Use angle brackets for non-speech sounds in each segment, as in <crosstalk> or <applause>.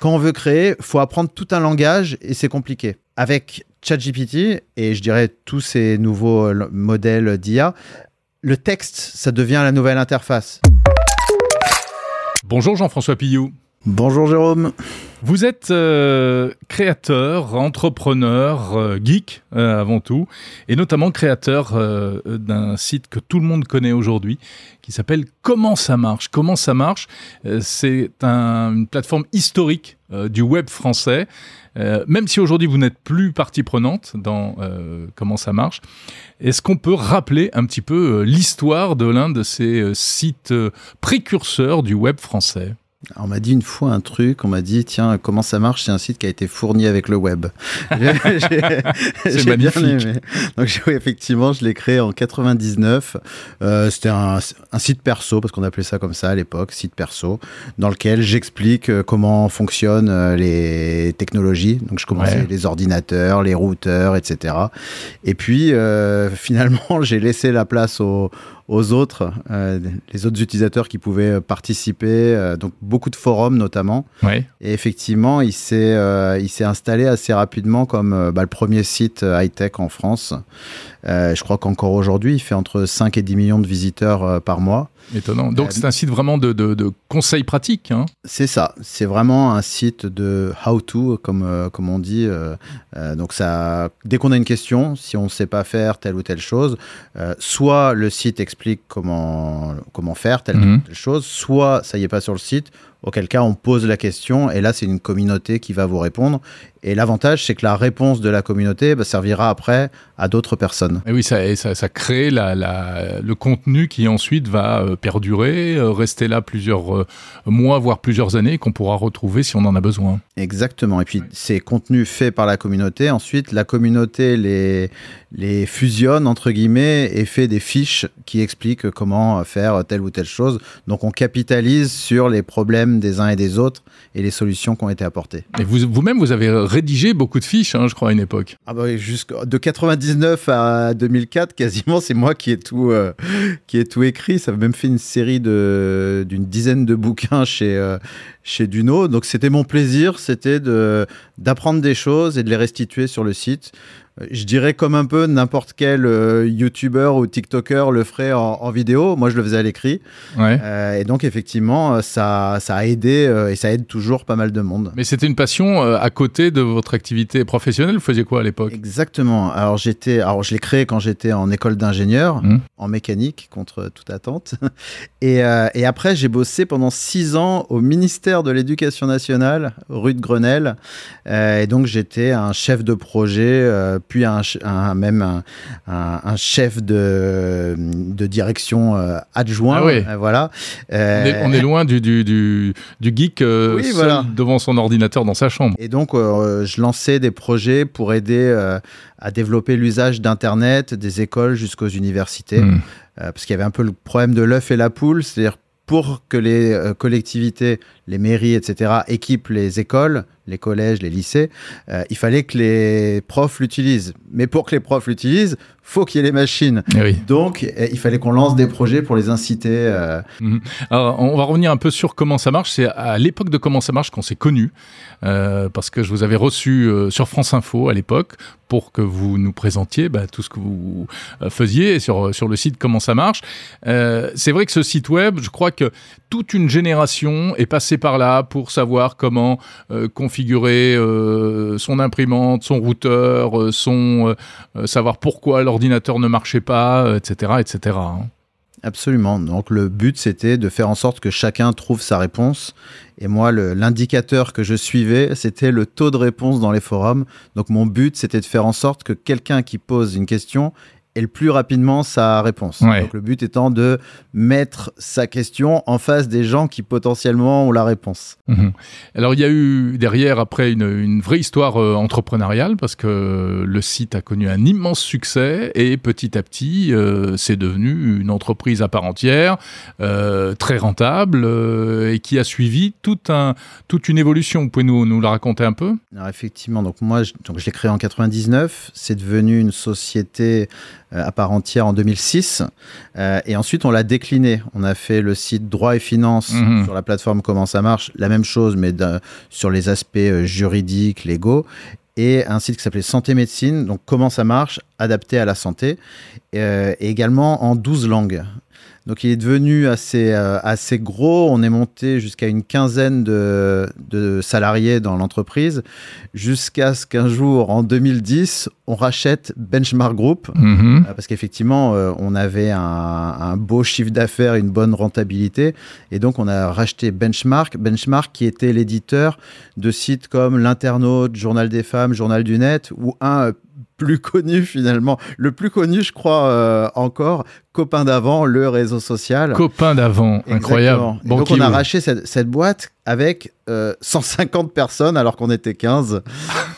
Quand on veut créer, faut apprendre tout un langage et c'est compliqué. Avec ChatGPT et je dirais tous ces nouveaux euh, modèles d'IA, le texte, ça devient la nouvelle interface. Bonjour Jean-François Pillou. Bonjour Jérôme. Vous êtes euh, créateur, entrepreneur, euh, geek euh, avant tout, et notamment créateur d'un site que tout le monde connaît aujourd'hui, qui s'appelle Comment ça marche? Comment ça marche? C'est une plateforme historique du web français. même si aujourd'hui vous n'êtes plus partie prenante dans comment ça marche, est-ce qu'on peut rappeler un petit peu l'histoire de l'un de ces sites précurseurs du web français? On m'a dit une fois un truc, on m'a dit tiens comment ça marche C'est un site qui a été fourni avec le web. <laughs> C'est magnifique. Donc oui, effectivement, je l'ai créé en 99. Euh, c'était un, site perso parce qu'on appelait ça comme ça à l'époque, site perso, dans lequel j'explique euh, comment fonctionnent euh, les technologies. Donc je commençais les ordinateurs, les routeurs, etc. Et puis <laughs> finalement, j'ai laissé la place aux aux autres, euh, les autres utilisateurs qui pouvaient participer, euh, donc beaucoup de forums notamment. Et effectivement, il s'est euh, il s'est installé assez rapidement comme bah, le premier site high-tech en France. Je crois qu'encore aujourd'hui, il fait entre 5 et 10 millions de visiteurs par mois. Étonnant. Donc c'est un site vraiment de, de, conseils pratiques. Hein. C'est ça. C'est vraiment un site de how-to, comme, comme on dit. donc ça, dès qu'on a une question, si on ne sait pas faire telle ou telle chose, soit le site explique comment, comment faire telle, mhm. telle chose, soit ça y est pas sur le site, auquel cas on pose la question et là c'est une communauté qui va vous répondre. Et l'avantage c'est que la réponse de la communauté bah, servira après à d'autres personnes. Et oui, ça, ça, ça crée la, la, le contenu qui ensuite va euh, perdurer, euh, rester là plusieurs euh, mois, voire plusieurs années, qu'on pourra retrouver si on en a besoin. Exactement. Et puis ces contenus faits par la communauté, ensuite la communauté les, les fusionne entre guillemets et fait des fiches qui expliquent comment faire telle ou telle chose. Donc on capitalise sur les problèmes des uns et des autres et les solutions qui ont été apportées. Et vous, vous-même, vous avez rédigé beaucoup de fiches, hein, je crois, à une époque. Ah bah de 99 à 2004, quasiment, c'est moi qui ai tout, euh, qui ai tout écrit. Ça a même fait une série de, d'une dizaine de bouquins chez, euh, chez Duno. Donc c'était mon plaisir, c'était de, d'apprendre des choses et de les restituer sur le site je dirais comme un peu n'importe quel euh, YouTuber ou TikToker le ferait en, vidéo. Moi, je le faisais à l'écrit. Euh, et donc, effectivement, euh, ça, ça a aidé et ça aide toujours pas mal de monde. Mais c'était une passion à côté de votre activité professionnelle. Vous faisiez quoi à l'époque? Exactement. Alors, j'étais, alors je l'ai créé quand j'étais en école d'ingénieur, mmh. en mécanique, contre toute attente. <laughs> Et, et après, j'ai bossé pendant six ans au ministère de l'Éducation nationale, rue de Grenelle. et donc, j'étais un chef de projet puis un, même un, chef de, de direction euh, adjoint. Ah euh, voilà. On est, loin du, du, du, geek euh, devant son ordinateur dans sa chambre. Et donc, je lançais des projets pour aider à développer l'usage d'Internet des écoles jusqu'aux universités. Hmm. parce qu'il y avait un peu le problème de l'œuf et la poule, c'est-à-dire pour que les collectivités, les mairies, etc., équipent les écoles, les collèges, les lycées, euh, il fallait que les profs l'utilisent. Mais pour que les profs l'utilisent, faut qu'il y ait les machines. Eh Donc, eh, il fallait qu'on lance des projets pour les inciter. Euh. Mhm. Alors, on va revenir un peu sur comment ça marche. C'est à l'époque de comment ça marche qu'on s'est connus, euh, parce que je vous avais reçu sur France Info à l'époque pour que vous nous présentiez bah, tout ce que vous faisiez sur, sur le site Comment ça marche. c'est vrai que ce site web, je crois que toute une génération est passée par là pour savoir comment configurer euh, son imprimante, son routeur, euh, son euh, savoir pourquoi l'ordinateur ne marchait pas, etc., etc. Hein. Absolument. Donc le but, c'était de faire en sorte que chacun trouve sa réponse. Et moi, l'indicateur que je suivais, c'était le taux de réponse dans les forums. Donc mon but, c'était de faire en sorte que quelqu'un qui pose une question et le plus rapidement sa réponse. Donc le but étant de mettre sa question en face des gens qui potentiellement ont la réponse. Mhm. Alors il y a eu derrière après une, vraie histoire euh, entrepreneuriale parce que le site a connu un immense succès et petit à petit euh, c'est devenu une entreprise à part entière, euh, très rentable et qui a suivi tout un, toute une évolution. Vous pouvez nous, nous la raconter un peu? Alors effectivement, donc moi je, donc je l'ai créé en 99, c'est devenu une société à part entière en 2006. et ensuite, on l'a décliné. On a fait le site droit et finance Mhm. sur la plateforme Comment ça marche, la même chose, mais sur les aspects euh, juridiques, légaux. Et un site qui s'appelait Santé Médecine, donc comment ça marche, adapté à la santé, euh, et également en 12 langues. Donc il est devenu assez, euh, assez gros, on est monté jusqu'à une quinzaine de, de salariés dans l'entreprise, jusqu'à ce qu'un jour, en 2010, on rachète Benchmark Group, Mhm. euh, Parce qu'effectivement, euh, on avait un, un beau chiffre d'affaires, une bonne rentabilité. Et donc, on a racheté Benchmark. Benchmark qui était l'éditeur de sites comme L'Internaute, Journal des femmes, Journal du Net, ou un euh, plus connu finalement, le plus connu, je crois, euh, encore, Copain d'avant, le réseau social. Copain d'avant, incroyable. Bon, donc, on a racheté cette, cette boîte avec euh, 150 personnes alors qu'on était 15. <laughs>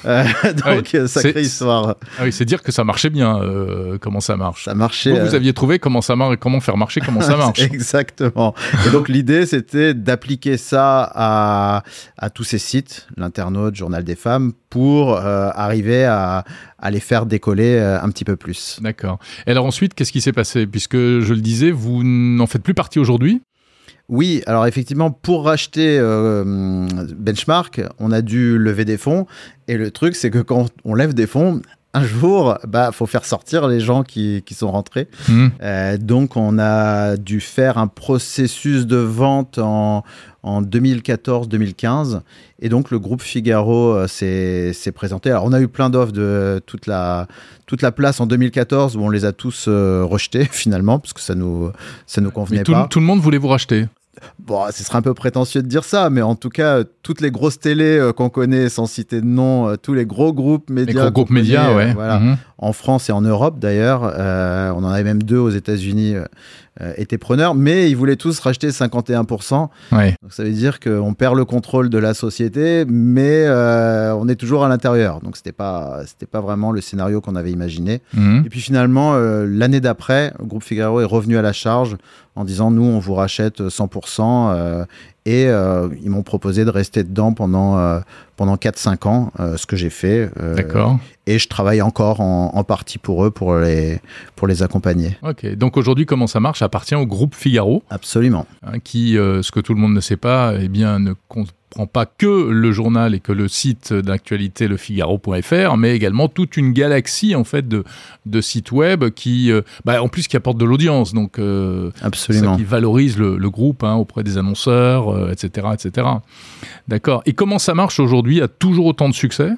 Euh, donc, Ouais, euh, sacrée histoire. Ah oui, c'est dire que ça marchait bien, euh, comment ça marche. Ça marchait. Vous, vous euh, aviez trouvé comment ça marche, comment faire marcher, comment ça <laughs> marche. Exactement. Et donc l'idée, c'était d'appliquer ça à, à tous ces sites, l'internaute, Journal des femmes, pour euh, arriver à, à les faire décoller euh, un petit peu plus. D'accord. Et alors ensuite, qu'est-ce qui s'est passé? Puisque je le disais, vous n'en faites plus partie aujourd'hui. Oui, alors effectivement, pour racheter euh, Benchmark, on a dû lever des fonds. Et le truc, c'est que quand on lève des fonds, un jour, bah, faut faire sortir les gens qui, qui sont rentrés. Mhm. Euh, donc, on a dû faire un processus de vente en, en 2014-2015. Et donc, le groupe Figaro euh, s'est présenté. Alors, on a eu plein d'offres de toute la, toute la place en 2014 où on les a tous euh, rejetés <laughs> finalement, parce que ça nous, ça nous convenait Mais tout, pas. tout le monde voulait vous racheter. Bon, ce serait un peu prétentieux de dire ça, mais en tout cas, euh, toutes les grosses télés euh, qu'on connaît, sans citer de nom, euh, tous les gros groupes Les médias. gros groupes médias, ouais. Voilà, Mhm. En France et en Europe d'ailleurs. Euh, on en avait même deux aux États-Unis euh, euh, étaient preneurs, mais ils voulaient tous racheter 51%. Ouais. Donc ça veut dire qu'on perd le contrôle de la société, mais euh, on est toujours à l'intérieur. Donc c'était pas c'était pas vraiment le scénario qu'on avait imaginé. Mhm. Et puis finalement, l'année d'après, le groupe Figaro est revenu à la charge en disant nous on vous rachète 100% euh, et euh, ils m'ont proposé de rester dedans pendant euh, pendant 4-5 ans, euh, ce que j'ai fait. D'accord. et je travaille encore en, en partie pour eux, pour les, pour les accompagner. Ok. Donc aujourd'hui, comment ça marche? Appartient au groupe Figaro, Absolument. hein, qui, ce que tout le monde ne sait pas, eh bien, ne pas que le journal et que le site d'actualité, le Figaro.fr, mais également toute une galaxie en fait de, de sites web qui, euh, bah, en plus, qui apportent de l'audience. Donc euh, Absolument. ça qui valorise le, le groupe hein, auprès des annonceurs, euh, etc., etc. D'accord. Et comment ça marche aujourd'hui? A toujours autant de succès?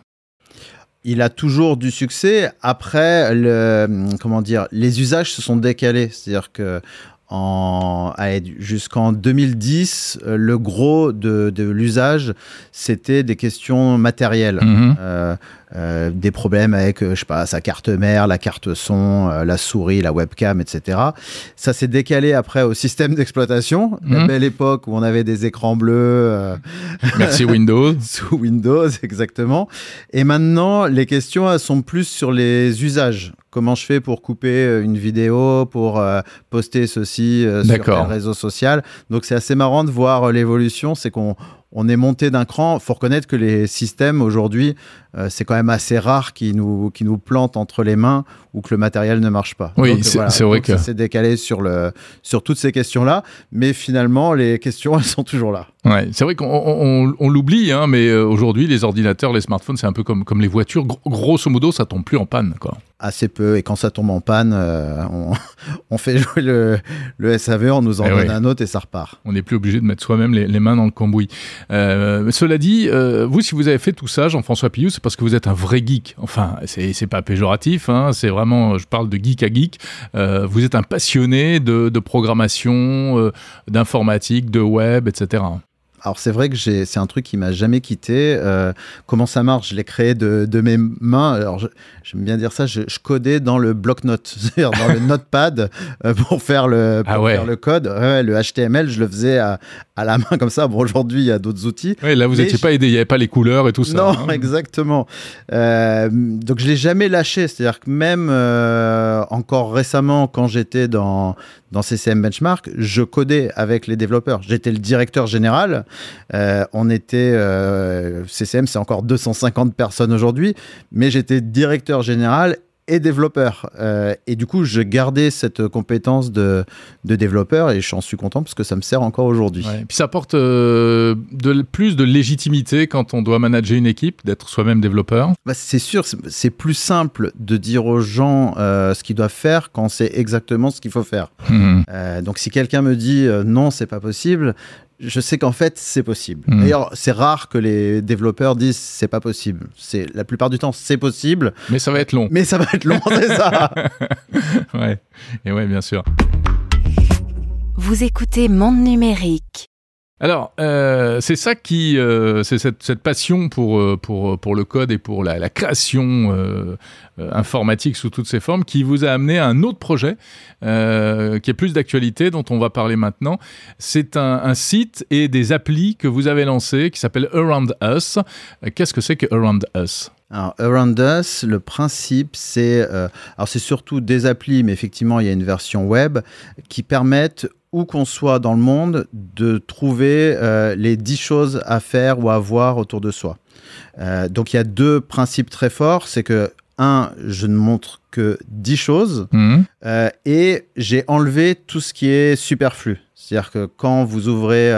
Il a toujours du succès. Après, le, comment dire, les usages se sont décalés. C'est-à-dire que en, jusqu'en 2010, euh, le gros de, de l'usage, c'était des questions matérielles. Mhm. Euh, euh, des problèmes avec, euh, je sais pas, sa carte mère, la carte son, euh, la souris, la webcam, etc. Ça s'est décalé après au système d'exploitation, la Mhm. belle époque où on avait des écrans bleus euh, Merci Windows. <laughs> sous Windows, exactement. Et maintenant, les questions elles sont plus sur les usages. Comment je fais pour couper une vidéo, pour poster ceci sur un réseau social. Donc c'est assez marrant de voir l'évolution. C'est qu'on on est monté d'un cran. faut reconnaître que les systèmes aujourd'hui, euh, c'est quand même assez rare qu'ils nous, qu'ils nous plantent entre les mains ou que le matériel ne marche pas. Oui, c'est- c'est vrai que- ça s'est décalé sur, le, sur toutes ces questions-là. Mais finalement, les questions, <laughs> elles sont toujours là. Ouais, c'est vrai qu'on on- on- on l'oublie, hein, mais euh, aujourd'hui, les ordinateurs, les smartphones, c'est un peu comme, comme les voitures. Gro- grosso modo, ça tombe plus en panne. Quoi. Assez peu. Et quand ça tombe en panne, euh, on, <laughs> on fait jouer le, le SAV, on nous en Eh donne un autre et ça repart. On n'est plus obligé de mettre soi-même les, les mains dans le cambouis. Euh, cela dit, euh, vous, si vous avez fait tout ça, Jean-François Pillou, c'est parce que vous êtes un vrai geek. Enfin, c'est c'est pas péjoratif, hein, c'est vraiment, je parle de geek à geek. Euh, vous êtes un passionné de, de programmation, euh, d'informatique, de web, etc. Alors c'est vrai que c'est un truc qui m'a jamais quitté. Euh, comment ça marche? Je l'ai créé de, de mes mains. Alors j'aime bien dire ça. Je, je codais dans le bloc-notes, <laughs> c'est-à-dire dans le <laughs> notepad euh, pour faire le pour Ah ouais. faire le code. Ouais, le HTML, je le faisais à, à la main comme ça. Bon aujourd'hui il y a d'autres outils. Ouais, là, vous n'étiez pas aidé, il n'y avait pas les couleurs et tout ça. Non, hein. <laughs> exactement. Euh, donc je l'ai jamais lâché. C'est-à-dire que même encore récemment, quand j'étais dans dans CCM Benchmark, je codais avec les développeurs. J'étais le directeur général. Euh, on était euh, CCM, c'est encore 250 personnes aujourd'hui, mais j'étais directeur général et développeur. Euh, et du coup, je gardais cette compétence de, de développeur et j'en suis content parce que ça me sert encore aujourd'hui. Ouais. Puis ça apporte euh, de, plus de légitimité quand on doit manager une équipe, d'être soi-même développeur. Bah, c'est sûr, c'est plus simple de dire aux gens euh, ce qu'ils doivent faire quand c'est exactement ce qu'il faut faire. Mmh. donc si quelqu'un me dit non, c'est pas possible, je sais qu'en fait c'est possible. Hmm. D'ailleurs, c'est rare que les développeurs disent c'est pas possible. C'est la plupart du temps c'est possible. Mais ça va être long. Mais ça va être long, c'est ça. <laughs> ouais. Et ouais, bien sûr. Vous écoutez Monde Numérique. Alors, euh, c'est ça qui, euh, c'est cette, passion pour, euh, pour, pour le code et pour la, création informatique sous toutes ses formes qui vous a amené à un autre projet qui est plus d'actualité, dont on va parler maintenant. C'est un, site et des applis que vous avez lancé qui s'appelle Around Us. Qu'est-ce que c'est que Around Us? Alors, Around Us, le principe, c'est alors c'est surtout des applis, mais effectivement, il y a une version web qui permettent où qu'on soit dans le monde, de trouver euh, les 10 choses à faire ou à voir autour de soi. Euh, donc il y a deux principes très forts, c'est que un, je ne montre que 10 choses mmh. euh, et j'ai enlevé tout ce qui est superflu. C'est-à-dire que quand vous ouvrez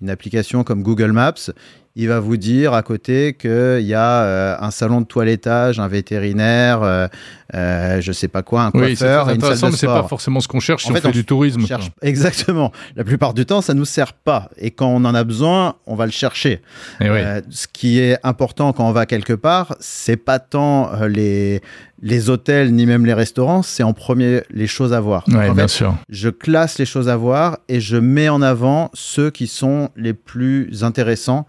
une application comme Google Maps, il va vous dire à côté qu'il y a euh, un salon de toilettage, un vétérinaire, euh, euh, je sais pas quoi, un coiffeur, oui, une salle de mais c'est pas forcément ce qu'on cherche si on fait du tourisme. Cherche... <laughs> Exactement. La plupart du temps, ça nous sert pas. Et quand on en a besoin, on va le chercher. Euh, ce qui est important quand on va quelque part, c'est pas tant euh, les les hôtels ni même les restaurants, c'est en premier les choses à voir. Ouais, en bien fait, sûr. Je classe les choses à voir et je mets en avant ceux qui sont les plus intéressants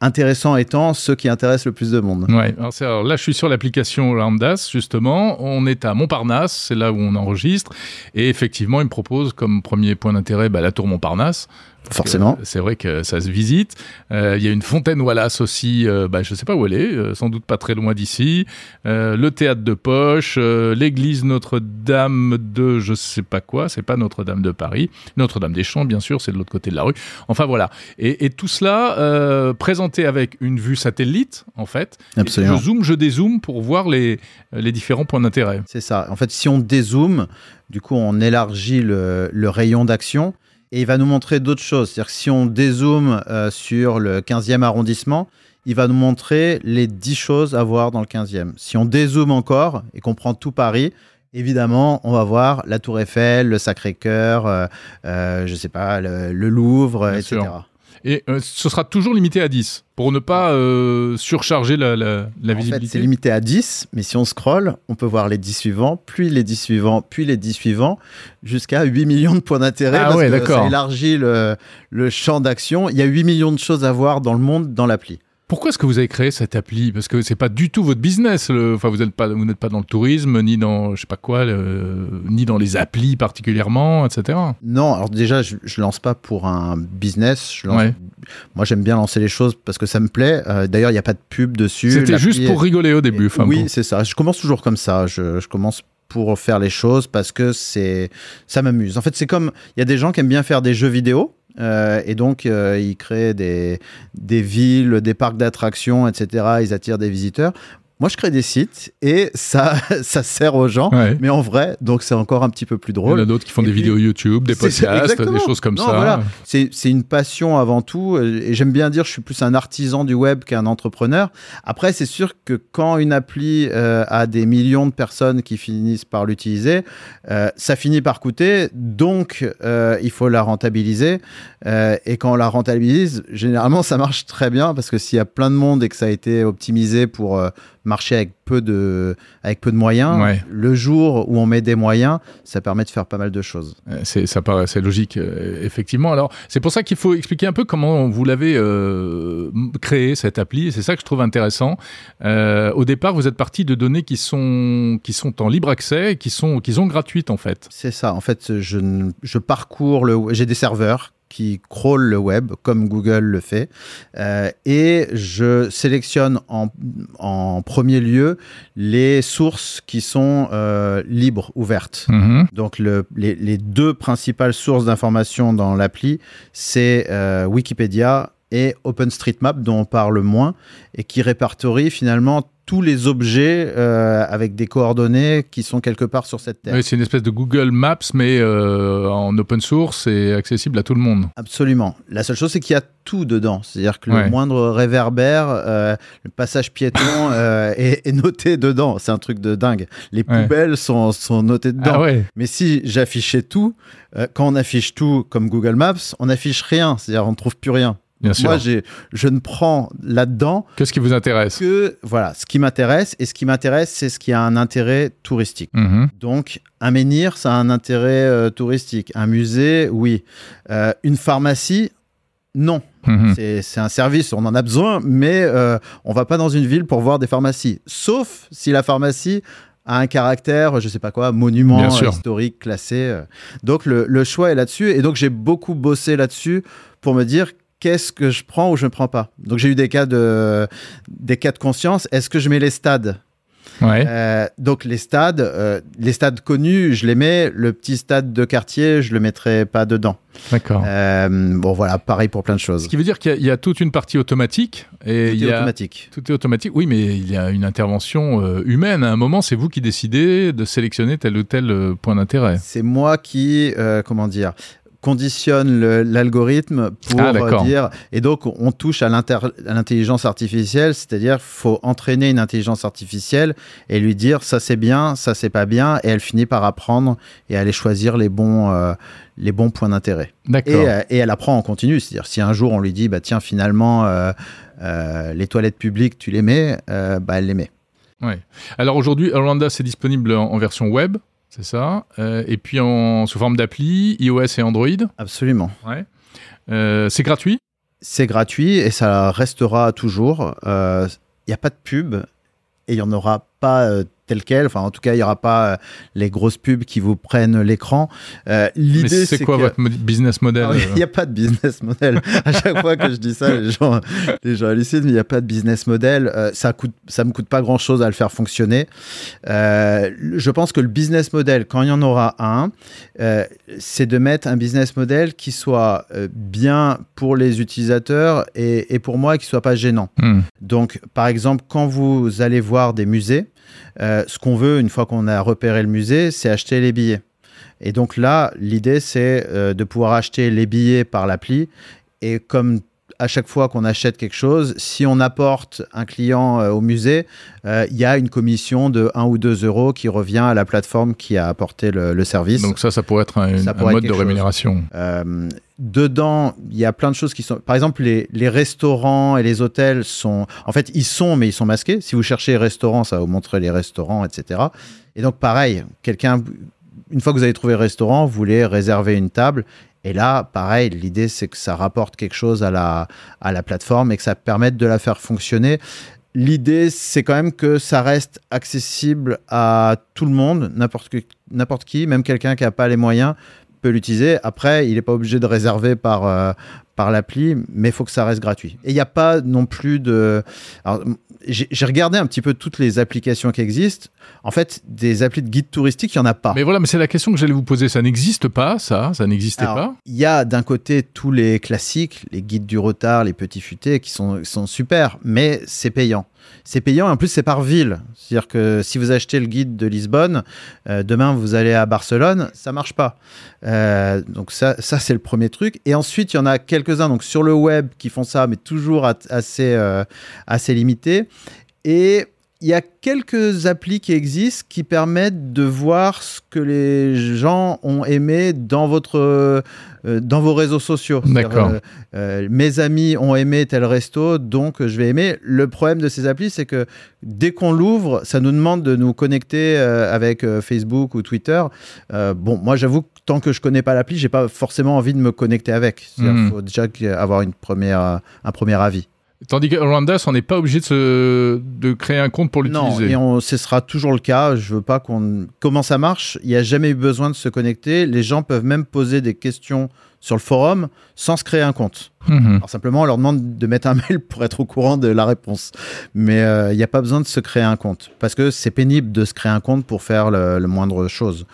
intéressants étant ceux qui intéressent le plus de monde. Ouais, alors, là je suis sur l'application Lambdas justement, on est à Montparnasse, c'est là où on enregistre, et effectivement il me propose comme premier point d'intérêt bah, la tour Montparnasse, Forcément. C'est vrai que ça se visite. Euh, il y a une fontaine Wallace aussi, euh, bah, je ne sais pas où elle est, euh, sans doute pas très loin d'ici. Le théâtre de Poche, l'église Notre-Dame de je sais pas quoi, c'est pas Notre-Dame de Paris. Notre-Dame des Champs, bien sûr, c'est de l'autre côté de la rue. Enfin voilà. Et, et tout cela présenté avec une vue satellite, en fait. Absolument. Je zoome, je dézoome pour voir les, les différents points d'intérêt. C'est ça. En fait, si on dézoome, du coup, on élargit le, le rayon d'action et il va nous montrer d'autres choses. C'est-à-dire que si on dézoome euh, sur le 15e arrondissement, il va nous montrer les 10 choses à voir dans le 15e. Si on dézoome encore et qu'on prend tout Paris, évidemment, on va voir la Tour Eiffel, le Sacré-Cœur, euh, euh, je sais pas, le, le Louvre, Bien etc. sûr. Et euh, ce sera toujours limité à 10 pour ne pas euh, surcharger la, la, la En visibilité. c'est limité à 10, mais si on scrolle, on peut voir les 10 suivants, puis les 10 suivants, puis les 10 suivants, jusqu'à 8 millions de points d'intérêt. Ah parce ouais, que. Ça élargit le, le champ d'action. Il y a 8 millions de choses à voir dans le monde dans l'appli. Pourquoi est-ce que vous avez créé cette appli? Parce que c'est pas du tout votre business. le- Enfin, vous n'êtes pas, vous n'êtes pas dans le tourisme, ni dans, je sais pas quoi, le- ni dans les applis particulièrement, etc. Non, alors déjà, je, je lance pas pour un business. Je lance... Ouais. Moi, j'aime bien lancer les choses parce que ça me plaît. Euh, D'ailleurs, il n'y a pas de pub dessus. C'était L'appli juste est- pour rigoler au début. Enfin, oui, c'est ça. Je commence toujours comme ça. Je, je commence pour faire les choses parce que c'est ça m'amuse. En fait, c'est comme il y a des gens qui aiment bien faire des jeux vidéo. Euh, et donc, euh, ils créent des, des villes, des parcs d'attractions, etc. Ils attirent des visiteurs. Moi, je crée des sites et ça, <laughs> ça sert aux gens, Ouais. mais en vrai, donc c'est encore un petit peu plus Il y en drôle. a d'autres qui font Et des puis- vidéos YouTube, des podcasts, des choses comme Non, ça. voilà. C'est c'est une passion avant tout. Et j'aime bien dire, je suis plus un artisan du web qu'un entrepreneur. Après, c'est sûr que quand une appli euh, a des millions de personnes qui finissent par l'utiliser, euh, ça finit par coûter. Donc, euh, il faut la rentabiliser. Euh, et quand on la rentabilise, généralement, ça marche très bien parce que s'il y a plein de monde et que ça a été optimisé pour euh, marcher avec peu de, avec peu de moyens, Ouais. le jour où on met des moyens, ça permet de faire pas mal de choses. Euh, C'est, ça paraît, c'est logique, euh, effectivement. Alors, c'est pour ça qu'il faut expliquer un peu comment vous l'avez euh, créé cette appli. Et c'est ça que je trouve intéressant. Euh, au départ, vous êtes parti de données qui sont qui sont en libre accès, qui sont qui sont gratuites en fait. C'est ça. En fait, je, je parcours le. J'ai des serveurs qui crawlent le web comme Google le fait, euh, et je sélectionne en, en premier lieu les sources qui sont euh, libres, ouvertes. Mhm. Donc le, les, les deux principales sources d'informations dans l'appli, c'est euh, Wikipédia et OpenStreetMap dont on parle moins et qui répertorie finalement tous les objets euh, avec des coordonnées qui sont quelque part sur cette terre. Oui, c'est une espèce de Google Maps, mais euh, en open source et accessible à tout le monde. Absolument. La seule chose, c'est qu'il y a tout dedans. C'est-à-dire que Ouais. le moindre réverbère, euh, le passage piéton <coughs> est, est noté dedans. C'est un truc de dingue. Les Ouais. poubelles sont, sont notées dedans. Ah ouais Mais si j'affichais tout, quand on affiche tout comme Google Maps, on n'affiche rien. C'est-à-dire on ne trouve plus rien. Bien sûr. Moi, je ne prends là-dedans Qu'est-ce qui vous intéresse que voilà, ce qui m'intéresse. Et ce qui m'intéresse, c'est ce qui a un intérêt touristique. Mhm. Donc, un menhir, ça a un intérêt euh, touristique. Un musée, oui. Euh, une pharmacie, non. Mhm. C'est- C'est un service, on en a besoin, mais euh, on va pas dans une ville pour voir des pharmacies. Sauf si la pharmacie a un caractère, je sais pas quoi, monument historique classé. euh. Donc, le, le choix est là-dessus. Et donc, j'ai beaucoup bossé là-dessus pour me dire qu'est-ce que je prends ou je ne prends pas. Donc, j'ai eu des cas de, des cas de conscience. Est-ce que je mets les stades? Ouais. euh, donc les stades, euh, les stades connus, je les mets. Le petit stade de quartier, je le mettrai pas dedans. D'accord. Euh, bon voilà, pareil pour plein de choses. Ce qui veut dire qu'il y a- il y, a toute une partie automatique et Tout il y est a automatique. tout est automatique. Oui, mais il y a une intervention humaine. À un moment, c'est vous qui décidez de sélectionner tel ou tel point d'intérêt. C'est moi qui, comment dire, conditionne l'algorithme pour Ah, euh, dire. Et donc on touche à l'intelligence artificielle, c'est-à-dire faut entraîner une intelligence artificielle et lui dire ça c'est bien, ça c'est pas bien, et elle finit par apprendre et aller choisir les bons, euh, les bons points d'intérêt. Et, euh, et elle apprend en continu. C'est-à-dire, si un jour on lui dit, bah, tiens, finalement, euh, les toilettes publiques, tu les mets, bah, elle les met. Ouais. Alors aujourd'hui, Orlando, c'est disponible en, en version web, c'est ça Euh, Et puis en, sous forme d'appli, iOS et Android. Absolument. Ouais. Euh, c'est gratuit? C'est gratuit et ça restera toujours. Il n'y a pas de pub et il n'y en aura pas euh, tel quel. Enfin, en tout cas, il n'y aura pas euh, les grosses pubs qui vous prennent l'écran. Euh, L'idée, c'est quoi que- votre business model Ah euh Il n'y a pas de business model. <laughs> À chaque fois que je dis ça, les gens, les gens hallucinent, mais il n'y a pas de business model. Ça coûte, ça me coûte pas grand chose à le faire fonctionner. Je pense que le business model, quand il y en aura un, c'est de mettre un business model qui soit bien pour les utilisateurs et, et pour moi, qui soit pas gênant. Hmm. Donc, par exemple, quand vous allez voir des musées, euh, ce qu'on veut, une fois qu'on a repéré le musée, c'est acheter les billets. Et donc là, l'idée, c'est euh, de pouvoir acheter les billets par l'appli. Et comme à chaque fois qu'on achète quelque chose, si on apporte un client euh, au musée, euh, il y a une commission de 1 ou 2 euros qui revient à la plateforme qui a apporté le, le service. Donc ça, ça pourrait être un, Ça un pourrait être mode de rémunération. Euh, dedans, il y a plein de choses qui sont. Par exemple, les, les restaurants et les hôtels sont. En fait, ils sont, mais ils sont masqués. Si vous cherchez restaurant, ça va vous montrer les restaurants, etc. Et donc, pareil, quelqu'un. Une fois que vous avez trouvé le restaurant, vous voulez réserver une table. Et là, pareil, l'idée, c'est que ça rapporte quelque chose à la, à la plateforme et que ça permette de la faire fonctionner. L'idée, c'est quand même que ça reste accessible à tout le monde, n'importe qui, même quelqu'un qui n'a pas les moyens peut l'utiliser. Après, il n'est pas obligé de réserver par, euh, par l'appli, mais il faut que ça reste gratuit. Et il n'y a pas non plus de... J'ai regardé un petit peu toutes les applications qui existent. En fait, des applis de guide touristique, il n'y en a pas. Mais voilà, mais c'est la question que j'allais vous poser. Ça n'existe pas, ça? Ça n'existait pas? Il y a d'un côté tous les classiques, les guides du retard, les petits futés, qui sont, qui sont super, mais c'est payant. C'est payant et en plus c'est par ville. C'est-à-dire que si vous achetez le guide de Lisbonne, euh, demain vous allez à Barcelone, ça marche pas. Euh, donc ça, ça c'est le premier truc. Et ensuite il y en a quelques-uns donc sur le web qui font ça, mais toujours assez, euh, assez limité. Et il y a quelques applis qui existent qui permettent de voir ce que les gens ont aimé dans votre euh, dans vos réseaux sociaux. D'accord. euh, euh, mes amis ont aimé tel resto, donc je vais aimer. Le problème de ces applis, c'est que dès qu'on l'ouvre, ça nous demande de nous connecter avec Facebook ou Twitter. Bon, moi, j'avoue que tant que je connais pas l'appli, j'ai pas forcément envie de me connecter avec. Il Mhm. faut déjà avoir une première, un premier avis. Tandis que Rwandas, on n'est pas obligé de, se- de créer un compte pour Non, l'utiliser. et on, ce sera toujours le cas. Je veux pas qu'on. Comment ça marche? Il n'y a jamais eu besoin de se connecter. Les gens peuvent même poser des questions sur le forum sans se créer un compte. Mhm. Alors simplement, on leur demande de mettre un <laughs> mail pour être au courant de la réponse. Mais euh, il n'y a pas besoin de se créer un compte. Parce que c'est pénible de se créer un compte pour faire le, le moindre chose.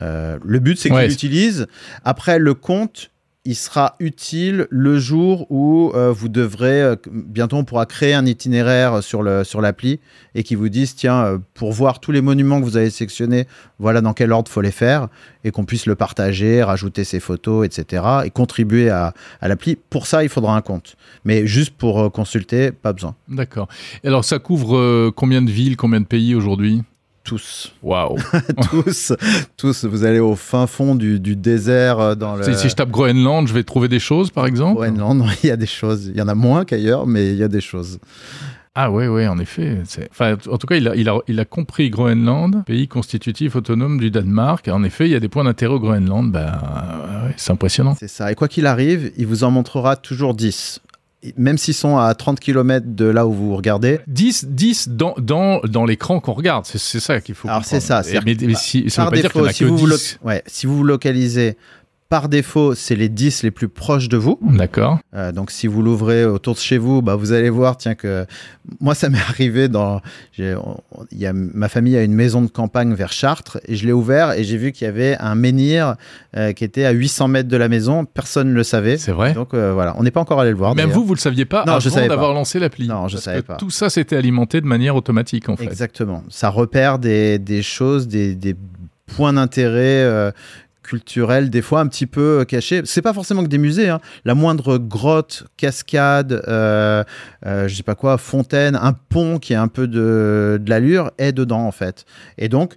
Euh, le but, c'est qu'ils Ouais. l'utilisent. Après, le compte, il sera utile le jour où euh, vous devrez, euh, bientôt on pourra créer un itinéraire sur le sur l'appli et qui vous dise tiens euh, pour voir tous les monuments que vous avez sélectionnés, voilà dans quel ordre faut les faire et qu'on puisse le partager, rajouter ses photos, etc. et contribuer à, à l'appli. Pour ça, il faudra un compte, mais juste pour euh, consulter, pas besoin. D'accord. Alors, ça couvre euh, combien de villes, combien de pays aujourd'hui? Tous, Waouh <laughs> tous, tous. Vous allez au fin fond du, du désert euh, dans le. Si- Si je tape Groenland, je vais trouver des choses, par exemple Groenland, il y a des choses. Il y en a moins qu'ailleurs, mais il y a des choses. Ah ouais, ouais, en effet. Enfin, en tout cas, il a, il, a, il a compris Groenland, pays constitutif autonome du Danemark. En effet, il y a des points d'intérêt au Groenland. Bah, ouais, c'est impressionnant. C'est ça. Et quoi qu'il arrive, il vous en montrera toujours 10. Même s'ils sont à 30 km de là où vous regardez. 10, 10 dans, dans, dans l'écran qu'on regarde. C'est ça qu'il faut Alors, c'est ça, Mais, si, ça veut pas dire défaut, a si que vous, vous lo- 10. ouais, si vous vous localisez, par défaut, c'est les 10 les plus proches de vous. D'accord. Euh, donc, si vous l'ouvrez autour de chez vous, bah, vous allez voir, tiens, que moi, ça <laughs> m'est arrivé dans. on- y a, ma famille a une maison de campagne vers Chartres et je l'ai ouvert et j'ai vu qu'il y avait un menhir euh, qui était à 800 mètres de la maison. Personne ne le savait. C'est vrai. Donc, euh, voilà. On n'est pas encore allé le voir. Même vous, vous le saviez pas Non, avant je savais d'avoir lancé l'appli. Non, je Parce savais que pas. Tout ça, c'était alimenté de manière automatique, en fait. Exactement. Ça repère des, des choses, des, des points d'intérêt euh, culturels, des fois un petit peu euh, cachés. C'est pas forcément que des musées. hein. La moindre grotte, cascade, euh, euh, je sais pas quoi, fontaine, un pont qui a un peu de, de l'allure est dedans en fait. Et donc,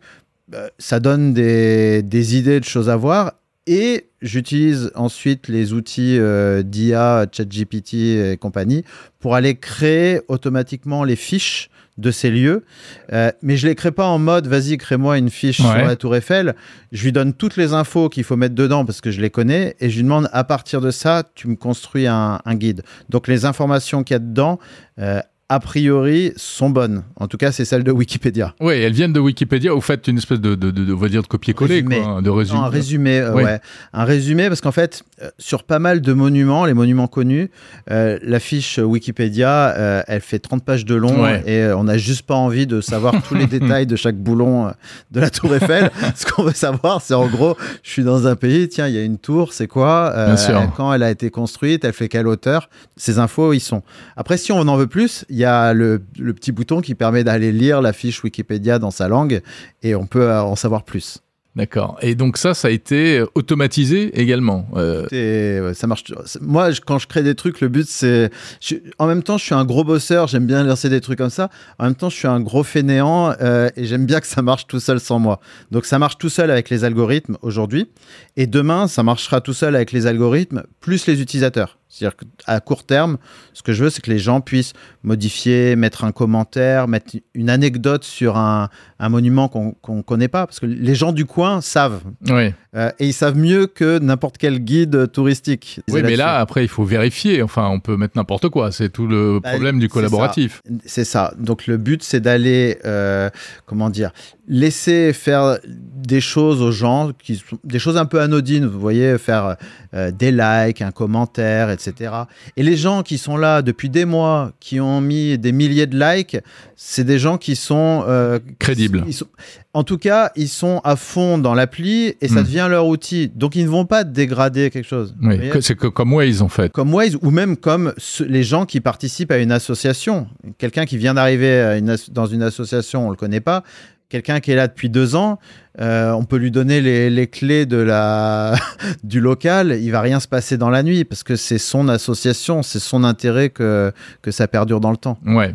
euh, ça donne des, des idées de choses à voir. Et j'utilise ensuite les outils d'IA, ChatGPT et compagnie pour aller créer automatiquement les fiches de ces lieux. Euh, mais je les crée pas en mode vas-y crée-moi une fiche Ouais. sur la Tour Eiffel. Je lui donne toutes les infos qu'il faut mettre dedans parce que je les connais et je lui demande à partir de ça tu me construis un, un guide. Donc les informations qu'il y a dedans euh, a priori sont bonnes. En tout cas c'est celles de Wikipédia. Oui, elles viennent de Wikipédia. Vous faites une espèce de, de, de, de- on va dire de copier-coller, hein, de résumé. Non, un résumé, euh, Oui. ouais. Un résumé, parce qu'en fait, euh, sur pas mal de monuments, les monuments connus, euh, la fiche Wikipédia, euh, elle fait 30 pages de long Ouais. et on n'a juste pas envie de savoir tous les <laughs> détails de chaque boulon de la tour Eiffel. <laughs> Ce qu'on veut savoir, c'est en gros, je suis dans un pays, tiens, il y a une tour, c'est quoi Bien sûr. Quand elle a été construite, elle fait quelle hauteur? Ces infos, ils sont. Après, si on en veut plus, il y a le, le petit bouton qui permet d'aller lire la fiche Wikipédia dans sa langue et on peut euh, en savoir plus. D'accord. Et donc ça, ça a été automatisé également. Euh, Et ouais, ça marche. Moi, je- quand je crée des trucs, le but, c'est. je- En même temps, je suis un gros bosseur, j'aime bien lancer des trucs comme ça. En même temps, je suis un gros fainéant euh, et j'aime bien que ça marche tout seul sans moi. Donc, ça marche tout seul avec les algorithmes aujourd'hui. Et demain, ça marchera tout seul avec les algorithmes plus les utilisateurs. C'est-à-dire qu'à court terme, ce que je veux, c'est que les gens puissent modifier, mettre un commentaire, mettre une anecdote sur un, un monument qu'on ne connaît pas. Parce que les gens du coin savent. oui. Euh, et ils savent mieux que n'importe quel guide touristique. Oui, mais là, après, il faut vérifier. Enfin, on peut mettre n'importe quoi. C'est tout le Bah, problème du collaboratif. C'est ça. Donc le but, c'est d'aller, euh, comment dire, laisser faire des choses aux gens, qui sont des choses un peu anodines. Vous voyez, faire euh, des likes, un commentaire, etc. Et les gens qui sont là depuis des mois, qui ont mis des milliers de likes, c'est des gens qui sont euh, Crédibles. ils sont- en tout cas, ils sont à fond dans l'appli et ça Hmm. devient leur outil. Donc ils ne vont pas dégrader quelque chose. Oui, c'est que comme Waze, en fait. comme Waze ou même comme les gens qui participent à une association. Quelqu'un qui vient d'arriver dans une association, on le connaît pas. Quelqu'un qui est là depuis deux ans, euh, on peut lui donner les, les clés de la, <laughs> du local. Il va rien se passer dans la nuit parce que c'est son association, c'est son intérêt que, que ça perdure dans le temps. Ouais.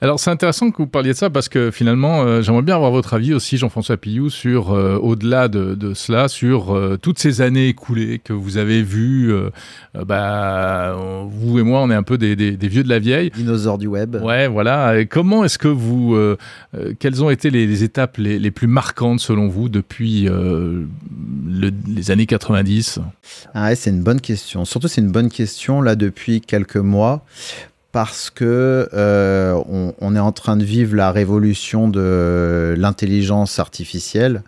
Alors c'est intéressant que vous parliez de ça parce que finalement euh, j'aimerais bien avoir votre avis aussi Jean-François Pillou sur euh, au-delà de, de cela sur euh, toutes ces années écoulées que vous avez vues bah, vous et moi on est un peu des, des- des vieux de la vieille Dinosaure du web. Ouais, voilà. Et comment est-ce que vous, quelles ont été les, les étapes les, les plus marquantes selon vous depuis le- les années 90 Ah ouais, c'est une bonne question. Surtout, c'est une bonne question là depuis quelques mois parce que euh, on, on est en train de vivre la révolution de l'intelligence artificielle,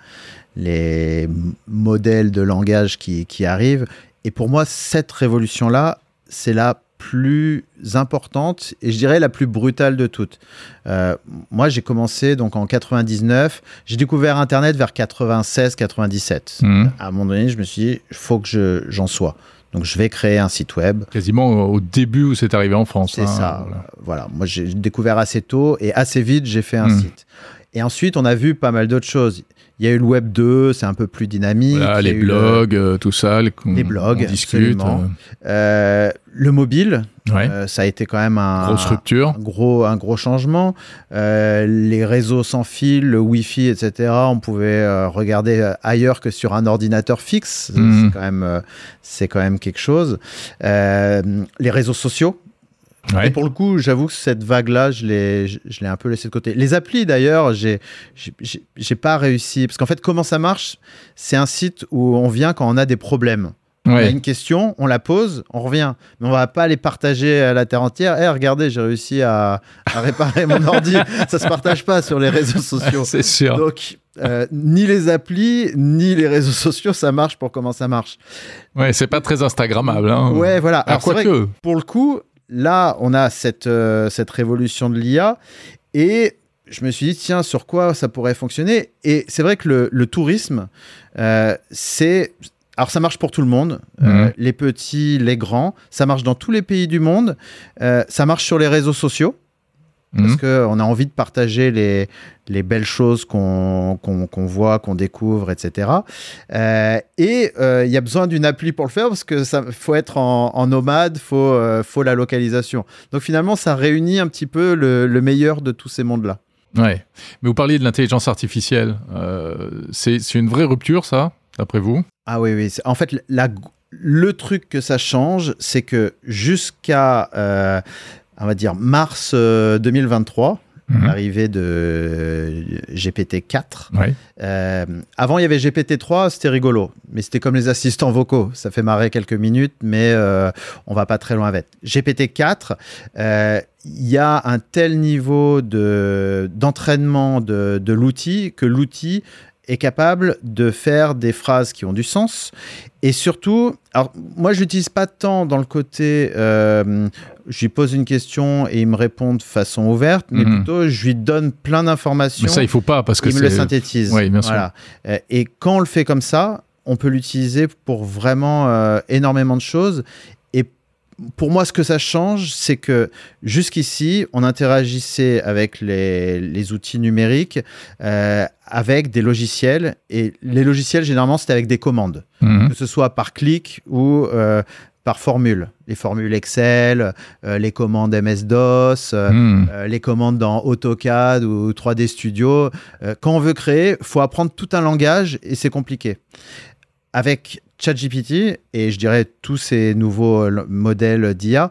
les modèles de langage qui, qui arrivent. Et pour moi, cette révolution-là, c'est la plus importante et je dirais la plus brutale de toutes. Euh, moi, j'ai commencé donc en 99. J'ai découvert Internet vers 96-97. Mhm. À un moment donné, je me suis dit, il faut que je- j'en sois. Donc, je vais créer un site web. Quasiment au début où c'est arrivé en France. C'est hein, ça. voilà. Voilà. Moi, j'ai découvert assez tôt et assez vite, j'ai fait un Mhm. site. Et ensuite, on a vu pas mal d'autres choses. Il y a eu le Web 2, c'est un peu plus dynamique. Voilà, les eu le- blogs, euh, tout ça. Les, Les blogs, on discute. Euh, le mobile, euh, ouais. euh, ça a été quand même un, Grosse rupture. un gros, un gros changement. Euh, les réseaux sans fil, le Wi-Fi, etc. On pouvait euh, regarder euh, ailleurs que sur un ordinateur fixe. Mhm. C'est quand même, euh, c'est quand même quelque chose. Euh, les réseaux sociaux. Ouais. Et pour le coup, j'avoue que cette vague-là, je l'ai, je, je l'ai un peu laissé de côté. Les applis, d'ailleurs, j'ai, j'ai, pas réussi. Parce qu'en fait, comment ça marche? C'est un site où on vient quand on a des problèmes. On a Ouais. une question, on la pose, on revient. Mais on va pas les partager à la terre entière. Eh, regardez, j'ai réussi à, à réparer mon <laughs> ordi. Ça se partage pas sur les réseaux sociaux. C'est sûr. Donc, euh, ni les applis, ni les réseaux sociaux, ça marche pour comment ça marche. Ouais, c'est pas très Instagrammable. Hein. Ouais, voilà. Alors, que pour le coup, là, on a cette, euh, cette révolution de l'IA et je me suis dit, tiens, sur quoi ça pourrait fonctionner? Et c'est vrai que le, le tourisme, euh, c'est. Alors, ça marche pour tout le monde, euh, les petits, les grands. Ça marche dans tous les pays du monde. Euh, ça marche sur les réseaux sociaux parce Mhm. qu'on a envie de partager les, les belles choses qu'on voit, qu'on découvre, etc. Euh, et euh, il y a besoin d'une appli pour le faire parce que ça faut être en, en nomade, faut euh, faut la localisation. Donc finalement, ça réunit un petit peu le, le meilleur de tous ces mondes-là. Ouais. Mais vous parliez de l'intelligence artificielle. Euh, c'est une vraie rupture, ça, d'après vous? Ah oui, oui. En fait, la- le truc que ça change, c'est que jusqu'à, euh, on va dire, mars euh, 2023, Mhm. l'arrivée de GPT-4, Ouais. Euh, avant, il y avait GPT-3, c'était rigolo, mais c'était comme les assistants vocaux. Ça fait marrer quelques minutes, mais euh, on va pas très loin avec. GPT-4, euh, il y a un tel niveau de, d'entraînement de, de l'outil que l'outil est capable de faire des phrases qui ont du sens. Et surtout, alors moi je l'utilise pas tant dans le côté, euh, je lui pose une question et il me répond de façon ouverte, mais Mhm. plutôt je lui donne plein d'informations Mais ça, il faut pas parce que il me le synthétise. Oui, bien sûr. Voilà. Euh, Et quand on le fait comme ça, on peut l'utiliser pour vraiment euh, énormément de choses. Pour moi, ce que ça change, c'est que jusqu'ici, on interagissait avec les, les outils numériques euh, avec des logiciels. Et les logiciels, généralement, c'était avec des commandes Mhm. que ce soit par clic ou euh, par formule. Les formules Excel, euh, les commandes MS-DOS, Mhm. les commandes dans AutoCAD ou 3D Studio. Quand on veut créer, faut apprendre tout un langage et c'est compliqué. Avec ChatGPT et je dirais tous ces nouveaux euh, modèles d'IA,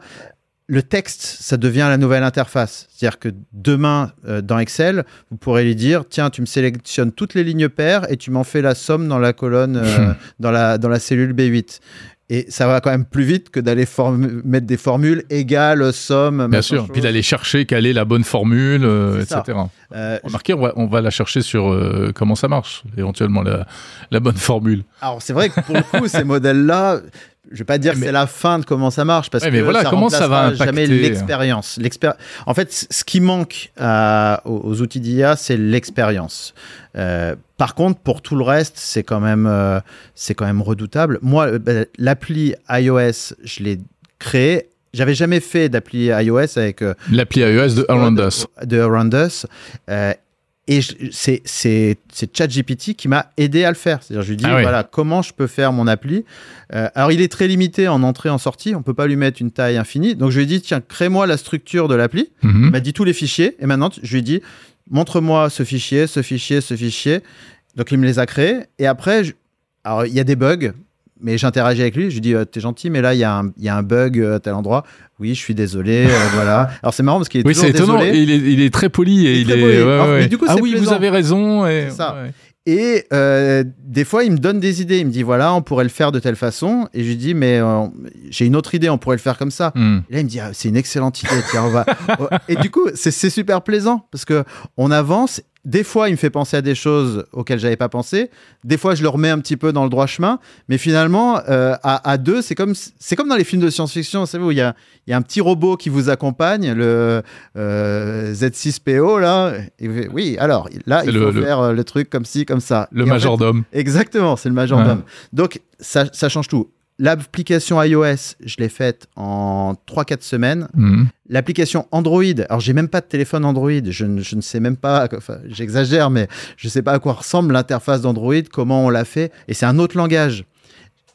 le texte, ça devient la nouvelle interface. C'est-à-dire que demain, euh, dans Excel, vous pourrez lui dire tiens, tu me sélectionnes toutes les lignes paires et tu m'en fais la somme dans la colonne, euh, <laughs> dans, la, dans la cellule B8. Et ça va quand même plus vite que d'aller mettre des formules égales, somme. Bien sûr. chose. Puis d'aller chercher quelle est la bonne formule, euh, etc. Euh, Remarquez, on va, on va la chercher sur euh, comment ça marche, éventuellement la, la bonne formule. Alors c'est vrai que pour le coup, ces modèles-là, je vais pas dire que Mais- c'est la fin de comment ça marche parce Ouais, que mais voilà, ça comment ça va jamais impacter l'expérience. L'expér- En fait, ce qui manque à- aux, outils d'IA, c'est l'expérience. Euh, par contre, pour tout le reste, c'est quand même, euh, c'est quand même redoutable. Moi, euh, ben, l'appli iOS, je l'ai créée. J'avais jamais fait d'appli iOS avec euh, L'appli iOS de Around Us. de Us. Euh, et c'est ChatGPT qui m'a aidé à le faire. C'est-à-dire, je lui dis Ah oui. voilà comment je peux faire mon appli? Euh, alors, il est très limité en entrée en sortie. On peut pas lui mettre une taille infinie. Donc, je lui ai dit tiens, crée-moi la structure de l'appli. Il Mhm. m'a dit tous les fichiers. Et maintenant, je lui ai dit montre-moi ce fichier, ce fichier, ce fichier. Donc, il me les a créés. Et après, je- alors il y a des bugs. Mais j'interagis avec lui, je lui dis, euh, t'es gentil, mais là, il y, a un- il y a un bug euh, à tel endroit. Oui, je suis désolé, euh, <laughs> voilà. Alors, c'est marrant parce qu'il est Oui, toujours c'est étonnant. désolé. Il est, il est très poli et Il est il très est. poli. ouais, Alors, mais ouais. du coup, ah oui, vous avez raison. Et... C'est ça. ouais. Et des fois, il me donne des idées. Il me dit voilà, on pourrait le faire de telle façon. Et je lui dis mais j'ai une autre idée, on pourrait le faire comme ça. Mhm. Et là, il me dit ah, c'est une excellente idée. Tiens, on va. et du coup, c'est c'est super plaisant parce que on avance. Des fois, il me fait penser à des choses auxquelles j'avais pas pensé. Des fois, je le remets un petit peu dans le droit chemin. Mais finalement, euh, à, à, deux, c'est comme, c'est comme dans les films de science-fiction, vous savez, où il y a, y a un petit robot qui vous accompagne, le euh, Z6PO, là. Et, oui, alors, là, il faut faire euh, le truc comme ci, comme ça. Le majordome. exactement, c'est le majordome. Donc, ça, ça change tout. L'application iOS, je l'ai faite en 3-4 semaines. Mhm. L'application Android, alors j'ai même pas de téléphone Android, je ne, je ne sais même pas, enfin, j'exagère, mais je sais pas à quoi ressemble l'interface d'Android, comment on l'a fait, et c'est un autre langage.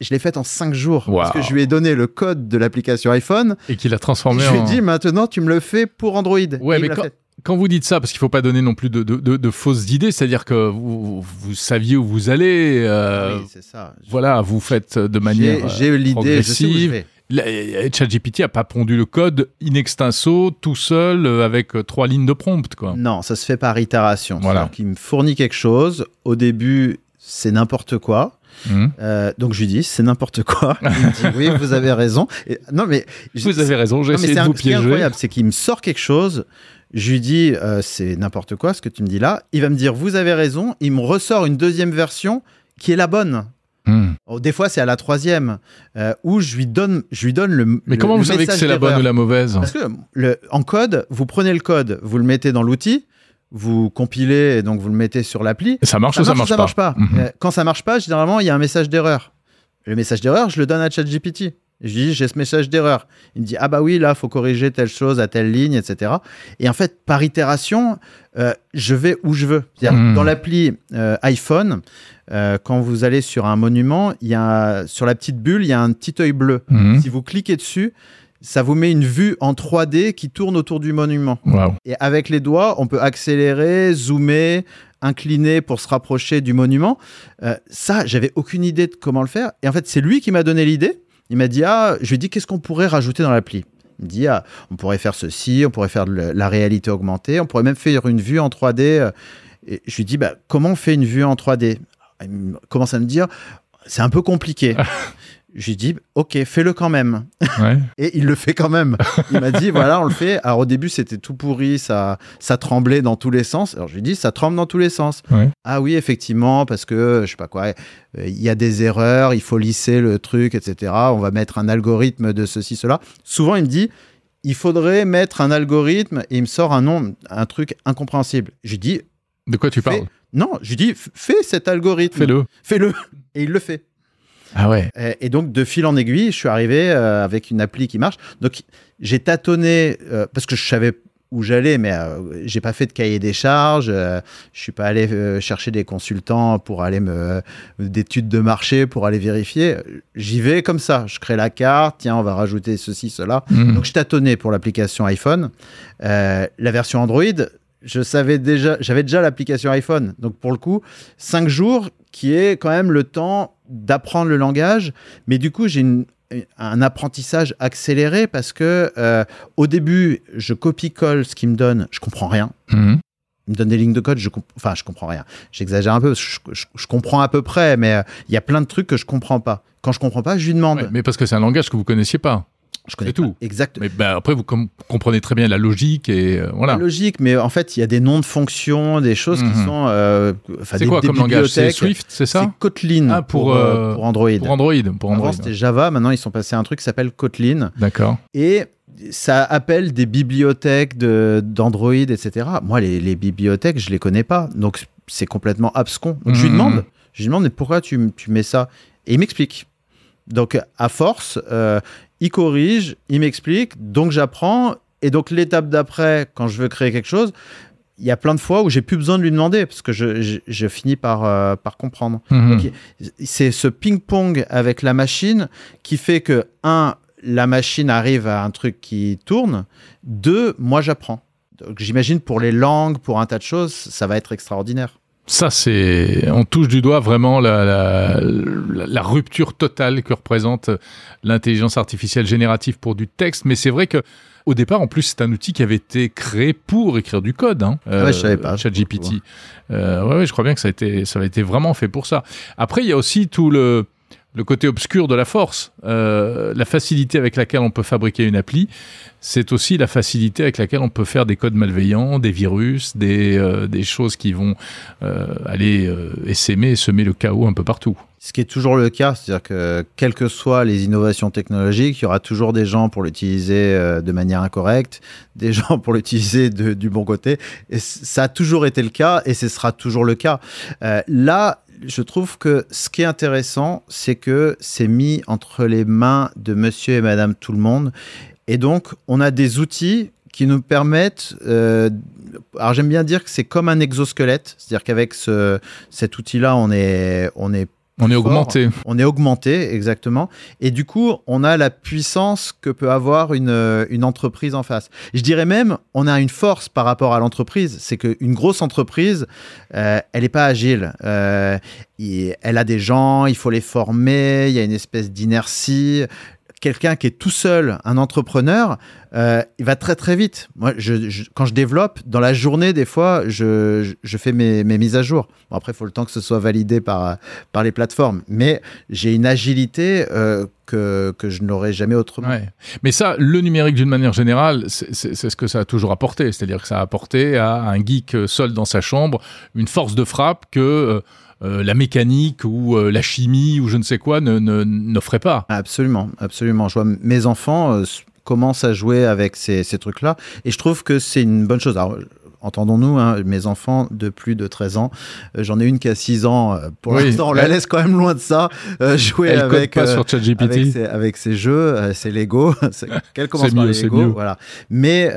Je l'ai faite en 5 jours, Wow. parce que je lui ai donné le code de l'application iPhone, Et qu'il a et transformé je lui ai en... dit maintenant tu me le fais pour Android. Ouais, Et mais quand-. Quand vous dites ça, parce qu'il faut pas donner non plus de, de, de- de fausses idées, c'est-à-dire que vous, vous saviez où vous allez, euh, Oui, c'est ça. voilà, vous faites de manière j'ai l'idée, progressive. euh, ChatGPT a pas pondu le code in extenso tout seul euh, avec trois lignes de prompt, quoi. Non, ça se fait par itération. Voilà. C'est-à-dire qu'il me fournit quelque chose. Au début, c'est n'importe quoi. Euh, donc je lui dis, c'est n'importe quoi. <laughs> Il me dit, oui, vous avez raison. Et- non, mais Vous avez raison, j'ai essayé de vous un- ce qui est piéger. incroyable, c'est qu'il me sort quelque chose. Je lui dis, euh, c'est n'importe quoi ce que tu me dis là. Il va me dire, vous avez raison. Il me ressort une deuxième version qui est la bonne. Mhm. Oh, des fois, c'est à la troisième euh, où je lui donne, je lui donne le. Mais le- comment vous savez que c'est la bonne ou la mauvaise Parce que le, en code, vous prenez le code, vous le mettez dans l'outil, vous compilez et donc vous le mettez sur l'appli. Ça marche Ça ou ça marche ou marche, pas, Mhm. Euh, Quand ça marche pas, généralement, il y a un message d'erreur. Le message d'erreur, je le donne à ChatGPT. Je lui dis, j'ai ce message d'erreur. Il me dit, ah bah oui, là, faut corriger telle chose à telle ligne, etc. Et en fait, par itération, euh, je vais où je veux. Hmm. Dans l'appli euh, iPhone, euh, quand vous allez sur un monument, il y a, sur la petite bulle, il y a un petit œil bleu. Mhm. Si vous cliquez dessus, ça vous met une vue en 3D qui tourne autour du monument. Et avec les doigts, on peut accélérer, zoomer, incliner pour se rapprocher du monument. Ça, j'avais aucune idée de comment le faire. Et en fait, c'est lui qui m'a donné l'idée. Il m'a dit, ah, je lui ai dit, qu'est-ce qu'on pourrait rajouter dans l'appli? Il me dit, ah, on pourrait faire ceci, on pourrait faire la- réalité augmentée, on pourrait même faire une vue en 3D. euh. Et je lui dis, bah, comment on fait une vue en 3D Il me commence à me dire, c'est un peu compliqué. <laughs> je lui dis, ok, fais-le quand même. Ouais. <laughs> Et il le fait quand même. Il m'a dit, voilà, on le fait. Alors au début, c'était tout pourri, ça, ça tremblait dans tous les sens. Alors je lui dis, ça tremble dans tous les sens. Ouais. Ah oui, effectivement, parce que, je sais pas quoi, euh, il y a des erreurs, il faut lisser le truc, etc. On va mettre un algorithme de ceci, cela. Souvent, il me dit, il faudrait mettre un algorithme et il me sort un nom, un truc incompréhensible. Je lui dis, De quoi tu Fais- parles? Non, je lui dis, fais cet algorithme. Fais-le. Fais-le. Et il le fait. Ah ouais. Et, et donc, de fil en aiguille, je suis arrivé euh, avec une appli qui marche. Donc, j'ai tâtonné euh, parce que je savais où j'allais, mais euh, j'ai pas fait de cahier des charges. euh, je suis pas allé euh, chercher des consultants pour aller me d'études de marché pour aller vérifier. J'y vais comme ça. Je crée la carte. Tiens, on va rajouter ceci, cela. Mhm. Donc, je tâtonnais pour l'application iPhone. La version Android, je savais déjà, j'avais déjà l'application iPhone. Donc, pour le coup, cinq jours, qui est quand même le temps d'apprendre le langage. Mais du coup, j'ai une- un apprentissage accéléré parce que euh, au début, je copie-colle ce qu'il me donne, je comprends rien. Mhm. Il me donne des lignes de code, je enfin, je comprends rien. J'exagère un peu, je, je- je comprends à peu près, mais euh, il y a plein de trucs que je comprends pas. Quand je comprends pas, je lui demande. Ouais, mais parce que c'est un langage que vous connaissiez pas. Je connais tout. Exactement. Mais ben, après, vous com- comprenez très bien la logique et euh, voilà. logique, mais en fait, il y a des noms de fonctions, des choses qui Mhm. sont. euh, C'est quoi des comme langage? C'est. Swift, c'est ça? C'est Kotlin Ah, pour, pour, euh, euh, pour Android. Pour Android. Pour Avant, Android. c'était Java, maintenant ils sont passés à un truc qui s'appelle Kotlin. D'accord. Et ça appelle des bibliothèques de- d'Android, etc. Moi, les, les bibliothèques, je les connais pas. Donc, c'est complètement abscon. Donc, je lui Mhm. demande, je lui demande, mais pourquoi tu, tu mets ça? Et il m'explique. Donc, à force, euh, il corrige, il m'explique, donc j'apprends. Et donc, l'étape d'après, quand je veux créer quelque chose, il y a plein de fois où j'ai plus besoin de lui demander parce que je, je- je finis par, euh, par comprendre. Mhm. C'est ce ping-pong avec la machine qui fait que, un, la machine arrive à un truc qui tourne. Deux, moi, j'apprends. Donc, j'imagine pour les langues, pour un tas de choses, ça va être extraordinaire. Ça, c'est. On touche du doigt vraiment la, la, la- la rupture totale que représente l'intelligence artificielle générative pour du texte. Mais c'est vrai que. Au départ, en plus, c'est un outil qui avait été créé pour écrire du code. Hein, Ah ouais, je savais pas. ChatGPT. Euh, ouais, ouais, je crois bien que ça a été, ça a été vraiment fait pour ça. Après, il y a aussi tout le, le côté obscur de la force. Euh, la facilité avec laquelle on peut fabriquer une appli, c'est aussi la facilité avec laquelle on peut faire des codes malveillants, des virus, des, euh, choses qui vont euh, aller essaimer et semer le chaos un peu partout. Ce qui est toujours le cas, c'est-à-dire que quelles que soient les innovations technologiques, il y aura toujours des gens pour l'utiliser de manière incorrecte, des <laughs> gens pour l'utiliser du bon côté. Et ça a toujours été le cas et ce sera toujours le cas. Là, je trouve que ce qui est intéressant, c'est que c'est mis entre les mains de monsieur et madame tout le monde. Et donc, on a des outils qui nous permettent. euh, alors, j'aime bien dire que c'est comme un exosquelette, c'est-à-dire qu'avec ce, cet outil-là, on est, on est On est fort. augmenté. on est augmenté, exactement. Et du coup, on a la puissance que peut avoir une, euh, une entreprise en face. Je dirais même, on a une force par rapport à l'entreprise. C'est qu'une grosse entreprise, euh, elle n'est pas agile. Euh, il- elle a des gens, il faut les former, il y a une espèce d'inertie. Quelqu'un qui est tout seul, un entrepreneur, euh, il va très très vite. Moi, quand je développe, dans la journée, des fois, je, fais mes, mises à jour. Bon, après, il faut le temps que ce soit validé par, les plateformes. Mais j'ai une agilité euh, que, je n'aurais jamais autrement. Mais ça, le numérique d'une manière générale, c'est ce que ça a toujours apporté. C'est-à-dire que ça a apporté à un geek seul dans sa chambre une force de frappe que euh, euh, la mécanique ou euh, la chimie ou je ne sais quoi ne- ne- n'offrait pas. Absolument, absolument. Je vois mes enfants euh, commencent à jouer avec ces, ces trucs-là et je trouve que c'est une bonne chose. Alors, entendons-nous, hein, mes enfants de plus de 13 ans, euh, j'en ai une qui a 6 ans. euh, pour Oui. l'instant, on la Elle- laisse quand même loin de ça, euh, jouer Elle avec. pas sur ChatGPT. avec ses, avec ses jeux, c'est Lego. <laughs> C'est- Qu'elle commence C'est par mieux, les Lego, voilà. Mais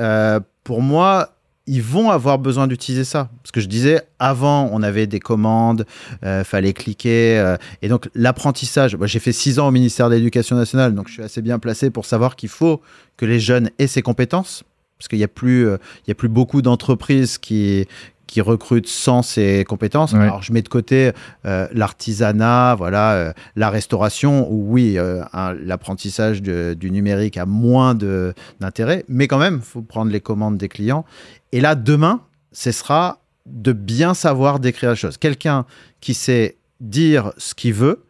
pour moi, ils vont avoir besoin d'utiliser ça. Parce que je disais, avant, on avait des commandes, euh, fallait cliquer. euh, et donc, l'apprentissage, moi, j'ai fait six ans au ministère de l'Éducation nationale, donc je suis assez bien placé pour savoir qu'il faut que les jeunes aient ces compétences. Parce qu'il n'y a, plus, euh, il y a plus beaucoup d'entreprises qui, qui recrutent sans ces compétences. Ouais. Alors, je mets de côté euh, l'artisanat, voilà, euh, la restauration, où oui, euh, l'apprentissage du numérique a moins d'intérêt, mais quand même, il faut prendre les commandes des clients. Et là, demain, ce sera de bien savoir décrire la chose. Quelqu'un qui sait dire ce qu'il veut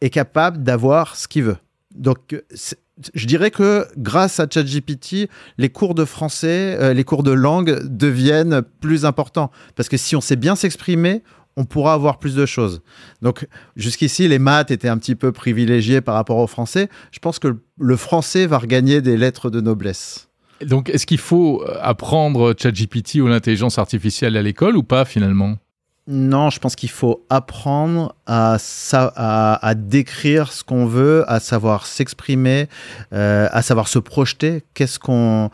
est capable d'avoir ce qu'il veut. Donc, c'est- je dirais que grâce à ChatGPT, les cours de français, euh, les cours de langue deviennent plus importants. Parce que si on sait bien s'exprimer, on pourra avoir plus de choses. Donc, jusqu'ici, les maths étaient un petit peu privilégiés par rapport au français. Je pense que le français va regagner des lettres de noblesse. Donc, est-ce qu'il faut euh, apprendre ChatGPT ou l'intelligence artificielle à l'école ou pas finalement? Non, je pense qu'il faut apprendre à, à, décrire ce qu'on veut, à savoir s'exprimer, euh, à savoir se projeter. Qu'est-ce qu'on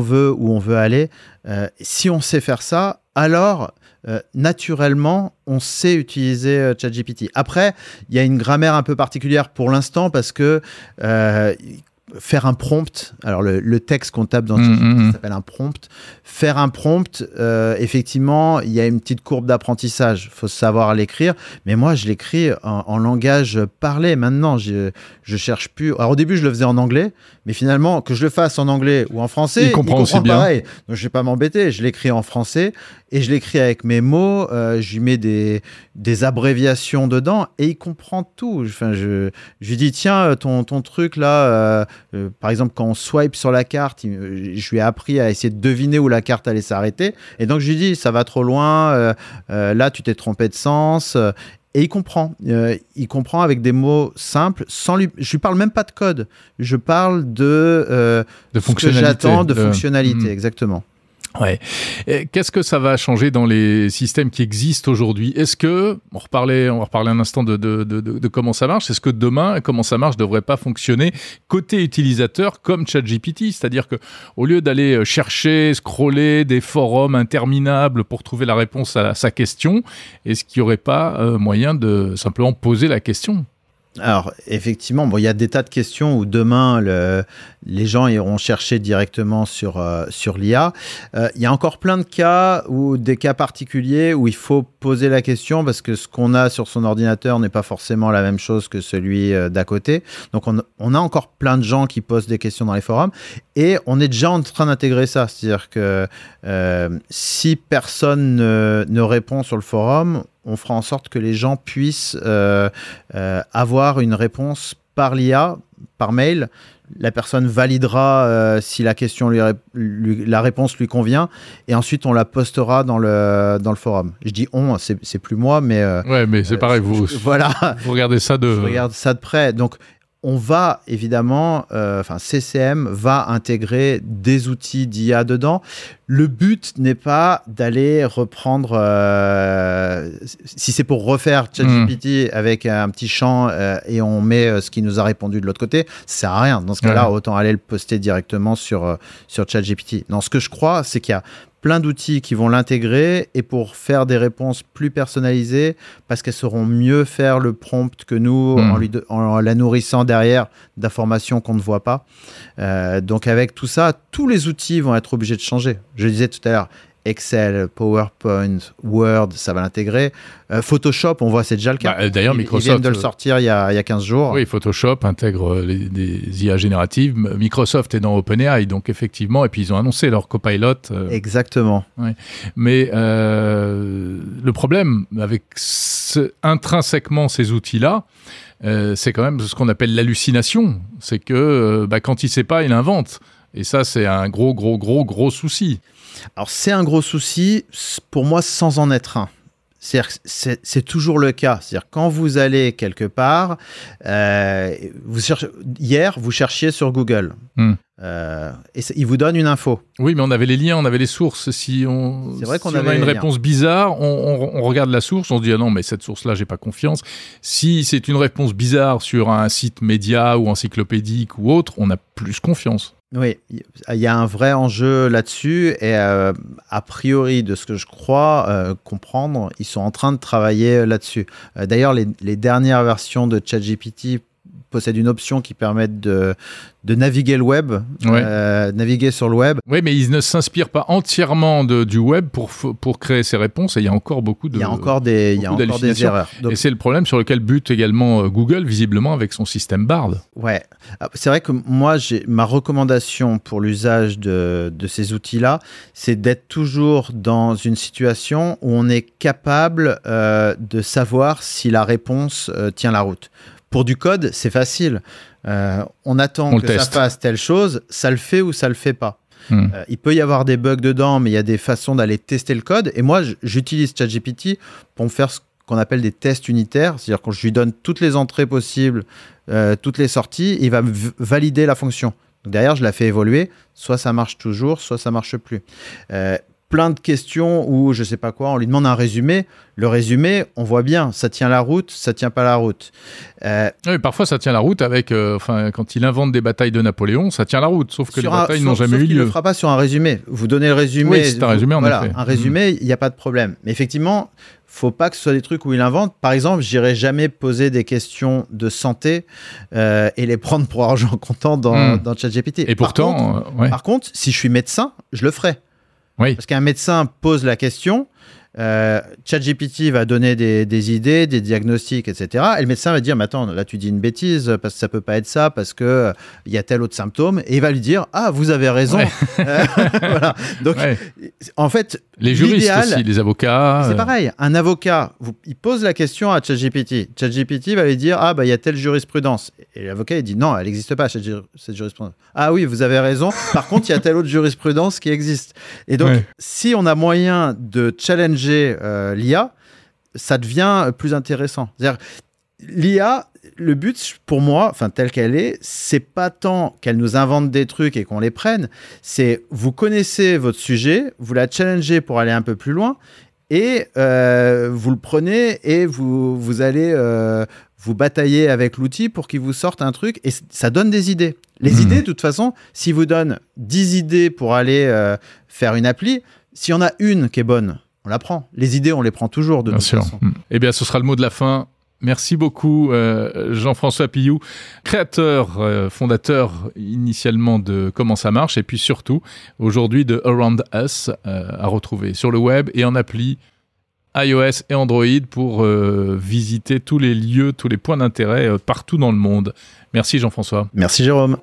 veut, où on veut aller. Euh, si on sait faire ça, alors euh, naturellement, on sait utiliser ChatGPT. Après, il y a une grammaire un peu particulière pour l'instant parce que faire un prompt, alors le, le texte qu'on tape dans Mm, ChatGPT mm, mm. s'appelle un prompt. Faire un prompt, euh, effectivement, il y a une petite courbe d'apprentissage. Il faut savoir l'écrire. Mais moi, je l'écris en, en langage parlé maintenant. Je, je cherche plus. Alors, au début, je le faisais en anglais, mais finalement, que je le fasse en anglais ou en français, Il comprend aussi bien. pareil. Donc, je vais pas m'embêter. Je l'écris en français et je l'écris avec mes mots. euh, je lui mets des, des abréviations dedans et il comprend tout. Enfin, je, je lui dis, tiens, euh, ton, ton truc là, euh, euh, par exemple, quand on swipe sur la carte, il- je lui ai appris à essayer de deviner où la carte allait s'arrêter. Et donc, je lui dis, ça va trop loin, là, tu t'es trompé de sens. et il comprend. Euh, il comprend avec des mots simples, sans lui. Je lui parle même pas de code. Je parle de, euh, De ce que fonctionnalité. j'attends de de- fonctionnalité, Mm. exactement. Ouais. Qu'est-ce que ça va changer dans les systèmes qui existent aujourd'hui? Est-ce que, on reparlait, on va reparler un instant de, de, de, de- comment ça marche, est-ce que demain, comment ça marche, devrait pas fonctionner côté utilisateur comme ChatGPT? C'est-à-dire que au lieu d'aller chercher, scroller des forums interminables pour trouver la réponse à sa question, est-ce qu'il n'y aurait pas euh, moyen de simplement poser la question? Alors, effectivement, bon, il y a des tas de questions où demain, le- les gens iront chercher directement sur, euh, sur l'IA. Euh, il y a encore plein de cas ou des cas particuliers où il faut poser la question parce que ce qu'on a sur son ordinateur n'est pas forcément la même chose que celui euh, d'à côté. Donc, on, a encore plein de gens qui posent des questions dans les forums et on est déjà en train d'intégrer ça. C'est-à-dire que si personne ne, ne répond sur le forum, on fera en sorte que les gens puissent euh, euh, avoir une réponse par l'IA, par mail. La personne validera euh, si la question lui, ré- lui- la réponse lui convient, et ensuite on la postera dans le dans le forum. Je dis on, c'est plus moi, mais Ouais, mais c'est pareil, vous, je- voilà. vous regardez ça de. Je regarde ça de près. Donc, on va évidemment, euh, enfin, CCM va intégrer des outils d'IA dedans. Le but n'est pas d'aller reprendre, euh, si c'est pour refaire ChatGPT avec un petit champ euh, et on met ce qui nous a répondu de l'autre côté, ça sert à rien. Dans ce cas-là, autant aller le poster directement sur, sur ChatGPT. Non, ce que je crois, c'est qu'il y a plein d'outils qui vont l'intégrer et pour faire des réponses plus personnalisées parce qu'elles sauront mieux faire le prompt que nous Mm. en, lui de- en la nourrissant derrière d'informations qu'on ne voit pas. Euh, donc avec tout ça, tous les outils vont être obligés de changer. Je disais tout à l'heure, Excel, PowerPoint, Word, ça va l'intégrer. Euh, Photoshop, on voit, c'est déjà le cas. Bah, D'ailleurs, Ils- Ils Microsoft. viennent de le euh, sortir il y a, il y a 15 jours. Oui, Photoshop intègre euh, les- des IA génératives. Microsoft est dans OpenAI, donc effectivement, et puis ils ont annoncé leur copilot. euh, Exactement. Mais euh, le problème avec ce- intrinsèquement ces outils-là, euh, c'est quand même ce qu'on appelle l'hallucination. C'est que euh, bah, quand il sait pas, il invente. Et ça, c'est un gros, gros, gros, gros souci. Alors c'est un gros souci, pour moi, sans en être un. C'est toujours le cas. C'est-à-dire quand vous allez quelque part, euh, vous cherchez, hier, vous cherchiez sur Google. Hmm. Euh, et il vous donne une info. Oui, mais on avait les liens, on avait les sources. Si on, vrai si on a une réponse bizarre, on, on- on regarde la source, on se dit ah non, mais cette source-là, j'ai pas confiance. Si c'est une réponse bizarre sur un site média ou encyclopédique ou autre, on a plus confiance. Oui, il y a un vrai enjeu là-dessus et euh, a priori, de ce que je crois euh, comprendre, ils sont en train de travailler là-dessus. Euh, D'ailleurs, les, les dernières versions de ChatGPT possèdent une option qui permet de, de naviguer le web, Ouais. euh, naviguer sur le web. Oui, mais ils ne s'inspirent pas entièrement de- du web pour, pour créer ces réponses et il y a encore beaucoup de. Il y a encore des, il y a encore des erreurs. Donc, Et c'est le problème sur lequel bute également euh, Google, visiblement, avec son système Bard. Ouais, Ah, c'est vrai que moi, j'ai ma recommandation pour l'usage de, de ces outils-là, c'est d'être toujours dans une situation où on est capable euh, de savoir si la réponse euh, tient la route. Pour du code, c'est facile. Euh, on attend On que ça fasse telle chose, ça le fait ou ça le fait pas. Hmm. Euh, il peut y avoir des bugs dedans, mais il y a des façons d'aller tester le code. Et moi, j'utilise ChatGPT pour me faire ce qu'on appelle des tests unitaires. C'est-à-dire quand je lui donne toutes les entrées possibles, euh, toutes les sorties, il va valider la fonction. Donc derrière, je la fais évoluer. Soit ça marche toujours, soit ça marche plus. Euh, plein de questions où je sais pas quoi, on lui demande un résumé. Le résumé, on voit bien, ça tient la route, ça tient pas la route. Euh, Oui, parfois, ça tient la route avec. euh, Enfin, quand il invente des batailles de Napoléon, ça tient la route. Sauf que les un- batailles n'ont jamais sauf eu lieu. ne le fera pas sur un résumé. Vous donnez le résumé. Oui, c'est un vous- résumé, en voilà, effet. Un résumé, il n'y a pas de problème. Mais effectivement, faut pas que ce soit des trucs où il invente. Par exemple, j'irai jamais poser des questions de santé euh, et les prendre pour argent comptant dans, Hmm. dans ChatGPT. Et Par pourtant, contre, ouais. par contre, si je suis médecin, je le ferai. Parce qu'un médecin pose la question, euh, ChatGPT va donner des, des idées, des diagnostics, etc. Et le médecin va dire, mais attends, là tu dis une bêtise, parce que ça peut pas être ça, parce que euh, il y a tel autre symptôme. Et il va lui dire, ah, vous avez raison. Ouais. <laughs> Euh, voilà. Donc, Ouais. en fait, Les juristes aussi, les avocats. c'est pareil. Un avocat, vous- il pose la question à ChatGPT. ChatGPT va lui dire Ah, bah, il y a telle jurisprudence. Et l'avocat, il dit Non, elle n'existe pas, cette, jur- cette jurisprudence. Ah oui, vous avez raison. Par contre, il y a telle autre jurisprudence qui existe. Et donc, Ouais. si on a moyen de challenger euh, l'IA, ça devient plus intéressant. C'est-à-dire, l'IA, le but pour moi, enfin telle qu'elle est, c'est pas tant qu'elle nous invente des trucs et qu'on les prenne, c'est vous connaissez votre sujet, vous la challengez pour aller un peu plus loin et euh, vous le prenez et vous, vous allez euh, vous batailler avec l'outil pour qu'il vous sorte un truc et ça donne des idées. Les Mhm. idées, de toute façon, si vous donne 10 idées pour aller euh, faire une appli, s'il y en a une qui est bonne, on la prend. Les idées, on les prend toujours de Bien toute sûr. façon. Mm. Eh bien, ce sera le mot de la fin. Merci beaucoup, euh, Jean-François Pillou, créateur, euh, fondateur initialement de Comment ça marche, et puis surtout aujourd'hui de Around Us, euh, à retrouver sur le web et en appli iOS et Android pour visiter tous les lieux, tous les points d'intérêt partout dans le monde. Merci Jean-François. Merci Jérôme.